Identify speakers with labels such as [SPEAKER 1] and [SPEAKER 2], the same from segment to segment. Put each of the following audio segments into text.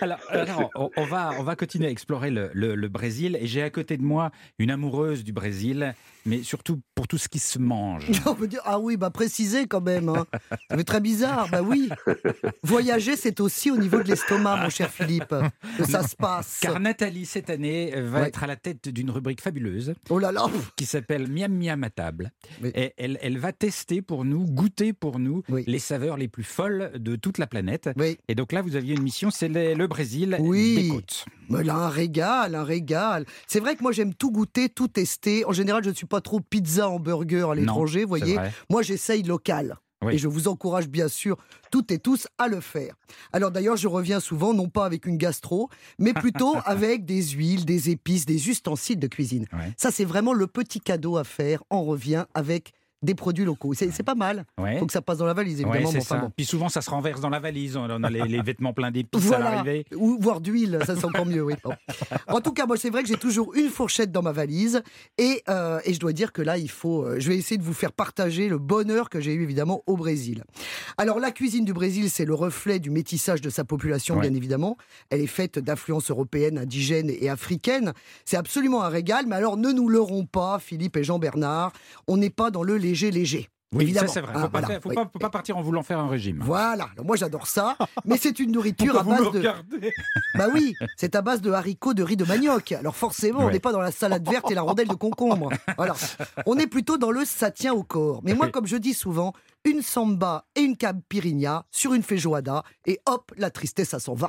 [SPEAKER 1] Alors, alors, on, on va, on va continuer à explorer le, le- le Brésil. Et j'ai à côté de moi une amoureuse du Brésil, mais surtout pour tout ce qui se mange.
[SPEAKER 2] On peut dire, ah oui, bah précisez quand même. Hein. Ça fait très bizarre, bah oui. Voyager, c'est aussi au niveau de l'estomac, mon cher Philippe, que ça se passe.
[SPEAKER 1] Car Nathalie, cette année, va
[SPEAKER 2] Ouais.
[SPEAKER 1] être à la tête d'une rubrique fabuleuse
[SPEAKER 2] Oh là là
[SPEAKER 1] qui s'appelle Miam Miam à table.
[SPEAKER 2] Oui.
[SPEAKER 1] Et elle, elle va tester pour nous, goûter pour nous,
[SPEAKER 2] Oui.
[SPEAKER 1] les saveurs les plus folles de toute la planète.
[SPEAKER 2] Oui,
[SPEAKER 1] Et donc là, vous aviez une mission, c'est le, le Brésil
[SPEAKER 2] Oui.
[SPEAKER 1] des côtes.
[SPEAKER 2] mais là, un régal, un régal. C'est vrai que moi, j'aime tout goûter, tout tester. En général, je ne suis pas trop pizza, hamburger à l'étranger, vous voyez. Moi, j'essaye local.
[SPEAKER 1] Oui.
[SPEAKER 2] Et je vous encourage bien sûr toutes et tous à le faire. Alors d'ailleurs, je reviens souvent non pas avec une gastro, mais plutôt avec des huiles, des épices, des ustensiles de cuisine.
[SPEAKER 1] Ouais.
[SPEAKER 2] Ça, c'est vraiment le petit cadeau à faire. On revient avec des produits locaux. C'est pas mal.
[SPEAKER 1] Ouais.
[SPEAKER 2] Faut que ça passe dans la valise,
[SPEAKER 1] Ouais,
[SPEAKER 2] évidemment. enfin bon.
[SPEAKER 1] Puis souvent, ça se renverse dans la valise. On a les, les vêtements pleins d'épices à
[SPEAKER 2] Voilà,
[SPEAKER 1] l'arrivée.
[SPEAKER 2] ou voire d'huile, ça c'est encore mieux. Oui. Bon. En tout cas, moi c'est vrai que j'ai toujours une fourchette dans ma valise et, euh, et je dois dire que là il faut, euh, je vais essayer de vous faire partager le bonheur que j'ai eu évidemment au Brésil. Alors la cuisine du Brésil c'est le reflet du métissage de sa population
[SPEAKER 1] Ouais.
[SPEAKER 2] bien évidemment. Elle est faite d'influences européennes, indigènes et africaines. C'est absolument un régal. Mais alors ne nous leurrons pas, Philippe et Jean Bernard, on n'est pas dans le léger léger.
[SPEAKER 1] Oui,
[SPEAKER 2] évidemment.
[SPEAKER 1] ça c'est vrai.
[SPEAKER 2] Ah,
[SPEAKER 1] Faut, pas,
[SPEAKER 2] voilà,
[SPEAKER 1] faire- faut
[SPEAKER 2] oui.
[SPEAKER 1] pas, faut pas partir en voulant faire un régime.
[SPEAKER 2] Voilà, Alors, moi j'adore ça, mais c'est une nourriture à base de. Bah oui, c'est à base de haricots, de riz de manioc. Alors forcément, on n'est pas dans la salade verte et la rondelle de concombre. Voilà. On est plutôt dans le ça tient au corps. Mais moi, comme je dis souvent, une samba et une caipirinha sur une feijoada et hop, la tristesse, ça s'en va.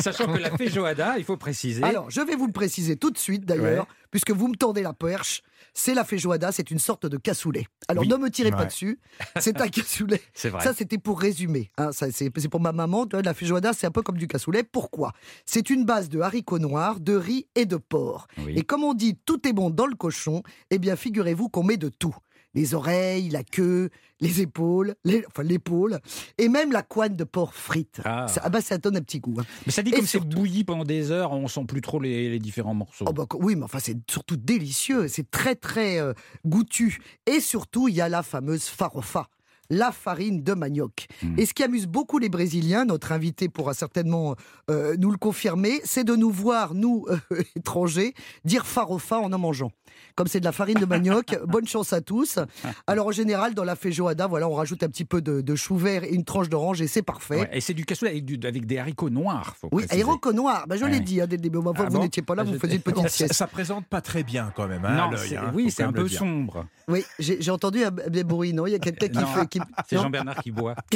[SPEAKER 1] Sachant que la feijoada, il faut préciser.
[SPEAKER 2] Alors, je vais vous le préciser tout de suite d'ailleurs,
[SPEAKER 1] Ouais.
[SPEAKER 2] puisque vous me tendez la perche. C'est la feijoada, c'est une sorte de cassoulet. Alors
[SPEAKER 1] Oui.
[SPEAKER 2] ne me tirez pas dessus, c'est un cassoulet.
[SPEAKER 1] c'est vrai.
[SPEAKER 2] Ça, c'était pour résumer. hein. C'est pour ma maman. La feijoada, c'est un peu comme du cassoulet. Pourquoi? C'est une base de haricots noirs, de riz et de porc.
[SPEAKER 1] Oui.
[SPEAKER 2] Et comme on dit, tout est bon dans le cochon, eh bien, figurez-vous qu'on met de tout. Les oreilles, la queue, les épaules, les- enfin l'épaule, et même la couenne de porc frite.
[SPEAKER 1] Ah.
[SPEAKER 2] Ça, ah bah, ça donne un petit goût. hein.
[SPEAKER 1] Mais ça dit
[SPEAKER 2] Et
[SPEAKER 1] comme c'est bouilli pendant des heures, on sent plus trop les, les différents morceaux.
[SPEAKER 2] Oh bah, oui, mais enfin, c'est surtout délicieux. C'est très, très euh, goûtu. Et surtout, il y a la fameuse farofa. La farine de manioc.
[SPEAKER 1] Mm.
[SPEAKER 2] Et ce qui amuse beaucoup les Brésiliens, notre invité pourra certainement euh, nous le confirmer, c'est de nous voir, nous, euh, étrangers, dire farofa en en mangeant. Comme c'est de la farine de manioc, bonne chance à tous. Alors en général, dans la feijoada, voilà, on rajoute un petit peu de, de chou vert et une tranche d'orange et c'est parfait.
[SPEAKER 1] Ouais, et c'est du cassoulet avec, du- avec des haricots noirs. Faut
[SPEAKER 2] Oui,
[SPEAKER 1] préciser.
[SPEAKER 2] aéroco noir, bah, je
[SPEAKER 1] Ouais.
[SPEAKER 2] l'ai dit hein, dès le début.
[SPEAKER 1] Ah
[SPEAKER 2] vous
[SPEAKER 1] bon
[SPEAKER 2] n'étiez pas là,
[SPEAKER 1] Ah,
[SPEAKER 2] vous faisiez une petite
[SPEAKER 3] Ça,
[SPEAKER 2] sieste.
[SPEAKER 3] ça présente pas très bien quand même, hein, à
[SPEAKER 1] Non,
[SPEAKER 3] l'œil, hein,
[SPEAKER 1] oui, c'est un peu sombre.
[SPEAKER 2] Oui, j'ai entendu des bruits, non? Il y a quelqu'un qui fait. qui-
[SPEAKER 1] C'est Jean-Bernard qui boit.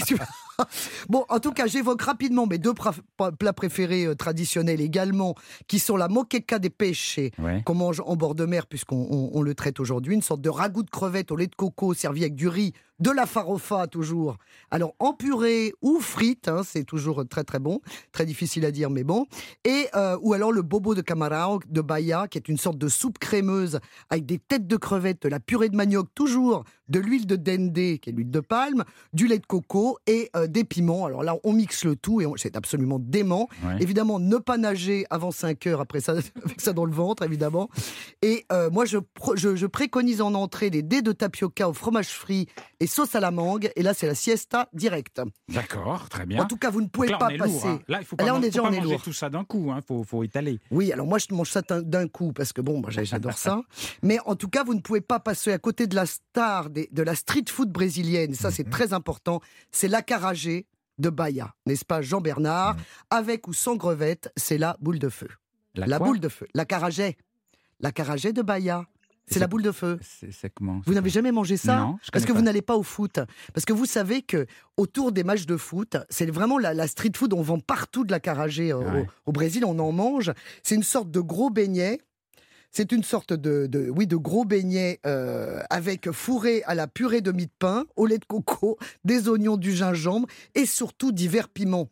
[SPEAKER 2] Bon, en tout cas, j'évoque rapidement mes deux plats préférés euh, traditionnels également, qui sont la moqueca des pêches
[SPEAKER 1] Ouais.
[SPEAKER 2] qu'on mange en bord de mer, puisqu'on on- on le traite aujourd'hui, une sorte de ragoût de crevettes au lait de coco servi avec du riz, de la farofa toujours. Alors en purée ou frite, hein, c'est toujours très très bon, très difficile à dire, mais bon. Et euh, ou alors le bobo de camarao de Bahia, qui est une sorte de soupe crémeuse avec des têtes de crevettes, de la purée de manioc toujours, de l'huile de dende, qui est l'huile de palme, du lait de coco et euh, des piments. Alors là, on mixe le tout et c'est absolument dément.
[SPEAKER 1] Ouais.
[SPEAKER 2] Évidemment, ne pas nager avant 5 heures après ça, avec ça dans le ventre, évidemment. Et euh, moi, je, pro- je, je préconise en entrée les dés de tapioca au fromage frit et sauce à la mangue. Et là, c'est la siesta directe.
[SPEAKER 1] D'accord, très bien.
[SPEAKER 2] En tout cas, vous ne pouvez
[SPEAKER 1] là,
[SPEAKER 2] pas passer.
[SPEAKER 1] lourd. hein. Là, il faut pas,
[SPEAKER 2] Là, on est déjà-
[SPEAKER 1] manger
[SPEAKER 2] lourd.
[SPEAKER 1] tout ça d'un coup. Il faut, faut étaler.
[SPEAKER 2] Oui, alors moi, je mange ça d'un- coup parce que bon, moi, j'adore ça. Mais en tout cas, vous ne pouvez pas passer à côté de la star des- de la street food brésilienne. Ça,
[SPEAKER 1] Mhm.
[SPEAKER 2] c'est très important. C'est l'acarajé de Bahia, n'est-ce pas, Jean-Bernard
[SPEAKER 1] Mhm.
[SPEAKER 2] Avec ou sans grevette, c'est la boule de feu. La
[SPEAKER 1] quoi?
[SPEAKER 2] boule de feu. L'acarajé. L'acarajé de Bahia. C'est la boule de feu.
[SPEAKER 1] C'est comment
[SPEAKER 2] Vous n'avez jamais mangé ça
[SPEAKER 1] Non, je
[SPEAKER 2] Parce que
[SPEAKER 1] pas.
[SPEAKER 2] vous n'allez pas au foot. Parce que vous savez que autour des matchs de foot, c'est vraiment la, la street food. On vend partout de la caragée au,
[SPEAKER 1] Ouais.
[SPEAKER 2] au Brésil. On en mange. C'est une sorte de gros beignet. C'est une sorte de, de- oui, de gros beignet euh, avec fourré à la purée de mie de pain, au lait de coco, des oignons, du gingembre et surtout divers piments.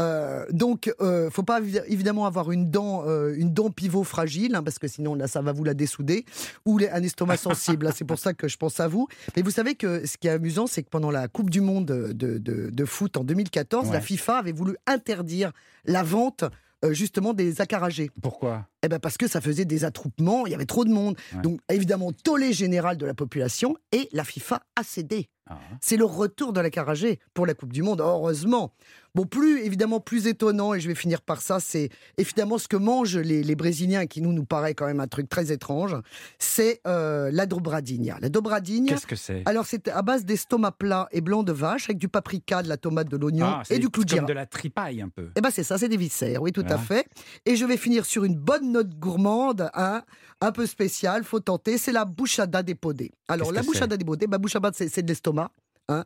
[SPEAKER 2] Euh, donc, euh, faut pas évi- évidemment avoir une dent, euh, une dent pivot fragile, hein, parce que sinon là, ça va vous la dessouder, ou les- un estomac sensible. c'est pour ça que je pense à vous. Mais vous savez que ce qui est amusant, c'est que pendant la Coupe du Monde de, de- de foot en 2014, la. FIFA avait voulu interdire la vente euh, justement des acaragés.
[SPEAKER 1] Pourquoi?
[SPEAKER 2] Eh ben parce que ça faisait des attroupements, il y avait trop de monde.
[SPEAKER 1] Ouais.
[SPEAKER 2] Donc évidemment, tollé général de la population et la FIFA a cédé.
[SPEAKER 1] Ah.
[SPEAKER 2] C'est le retour de la carragée pour la Coupe du Monde, heureusement. Bon, plus évidemment plus étonnant, et je vais finir par ça, c'est évidemment ce que mangent les, les Brésiliens, qui nous nous paraît quand même un truc très étrange, c'est euh, la dobradinha. La dobradinha,
[SPEAKER 1] Qu'est-ce que c'est?
[SPEAKER 2] alors c'est à base d'estomac plat et blanc de vache, avec du paprika, de la tomate, de l'oignon
[SPEAKER 1] Ah,
[SPEAKER 2] et du clou de
[SPEAKER 1] comme de la tripaille un peu.
[SPEAKER 2] Eh ben c'est ça, c'est des viscères, oui, tout à
[SPEAKER 1] Voilà.
[SPEAKER 2] fait. Et je vais finir sur une bonne note gourmande, hein, un peu spéciale, faut tenter, c'est la bouchada des podés. Alors la bouchada des podés, bah, bouchada c'est c'est de l'estomac.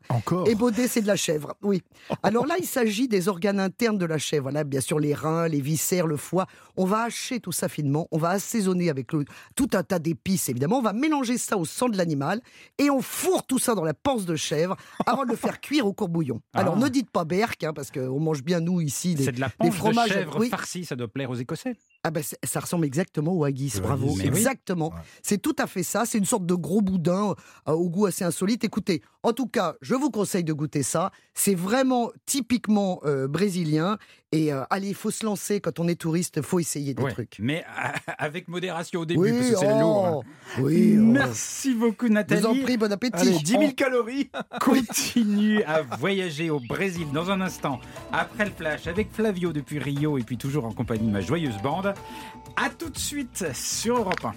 [SPEAKER 3] Encore
[SPEAKER 2] Et Baudet, c'est de la chèvre, oui. Alors là, il s'agit des organes internes de la chèvre. Voilà, bien sûr, les reins, les viscères, le foie. On va hacher tout ça finement. On va assaisonner avec le- tout un tas d'épices, évidemment. On va mélanger ça au sang de l'animal et on fourre tout ça dans la panse de chèvre avant de le faire cuire au courbouillon. Alors
[SPEAKER 1] Ah.
[SPEAKER 2] ne dites pas berk, hein, parce qu'on mange bien, nous, ici, des,
[SPEAKER 1] C'est de la
[SPEAKER 2] des
[SPEAKER 1] panse de
[SPEAKER 2] fromages.
[SPEAKER 1] chèvre
[SPEAKER 2] oui.
[SPEAKER 1] farcie, ça doit plaire aux Écossais.
[SPEAKER 2] Ah ben, ça ressemble exactement au haggis, bravo.
[SPEAKER 1] oui.
[SPEAKER 2] Exactement.
[SPEAKER 3] Ouais.
[SPEAKER 2] C'est tout à fait ça. C'est une sorte de gros boudin euh, au goût assez insolite. Écoutez, en tout cas, je vous conseille de goûter ça. C'est vraiment typiquement euh, brésilien. Et euh, allez, il faut se lancer quand on est touriste. Il faut essayer des
[SPEAKER 1] Ouais.
[SPEAKER 2] trucs.
[SPEAKER 1] Mais avec modération au début, parce que c'est
[SPEAKER 2] oh,
[SPEAKER 1] lourd. hein.
[SPEAKER 2] Oui, oh.
[SPEAKER 1] Merci beaucoup
[SPEAKER 2] Je
[SPEAKER 1] Nathalie.
[SPEAKER 2] vous en prie, bon appétit.
[SPEAKER 3] Allez, 10 000
[SPEAKER 1] On-
[SPEAKER 3] calories
[SPEAKER 1] continue à voyager au Brésil dans un instant, après le flash, avec Flavio depuis Rio et puis toujours en compagnie de ma joyeuse bande. A tout de suite sur Europe 1.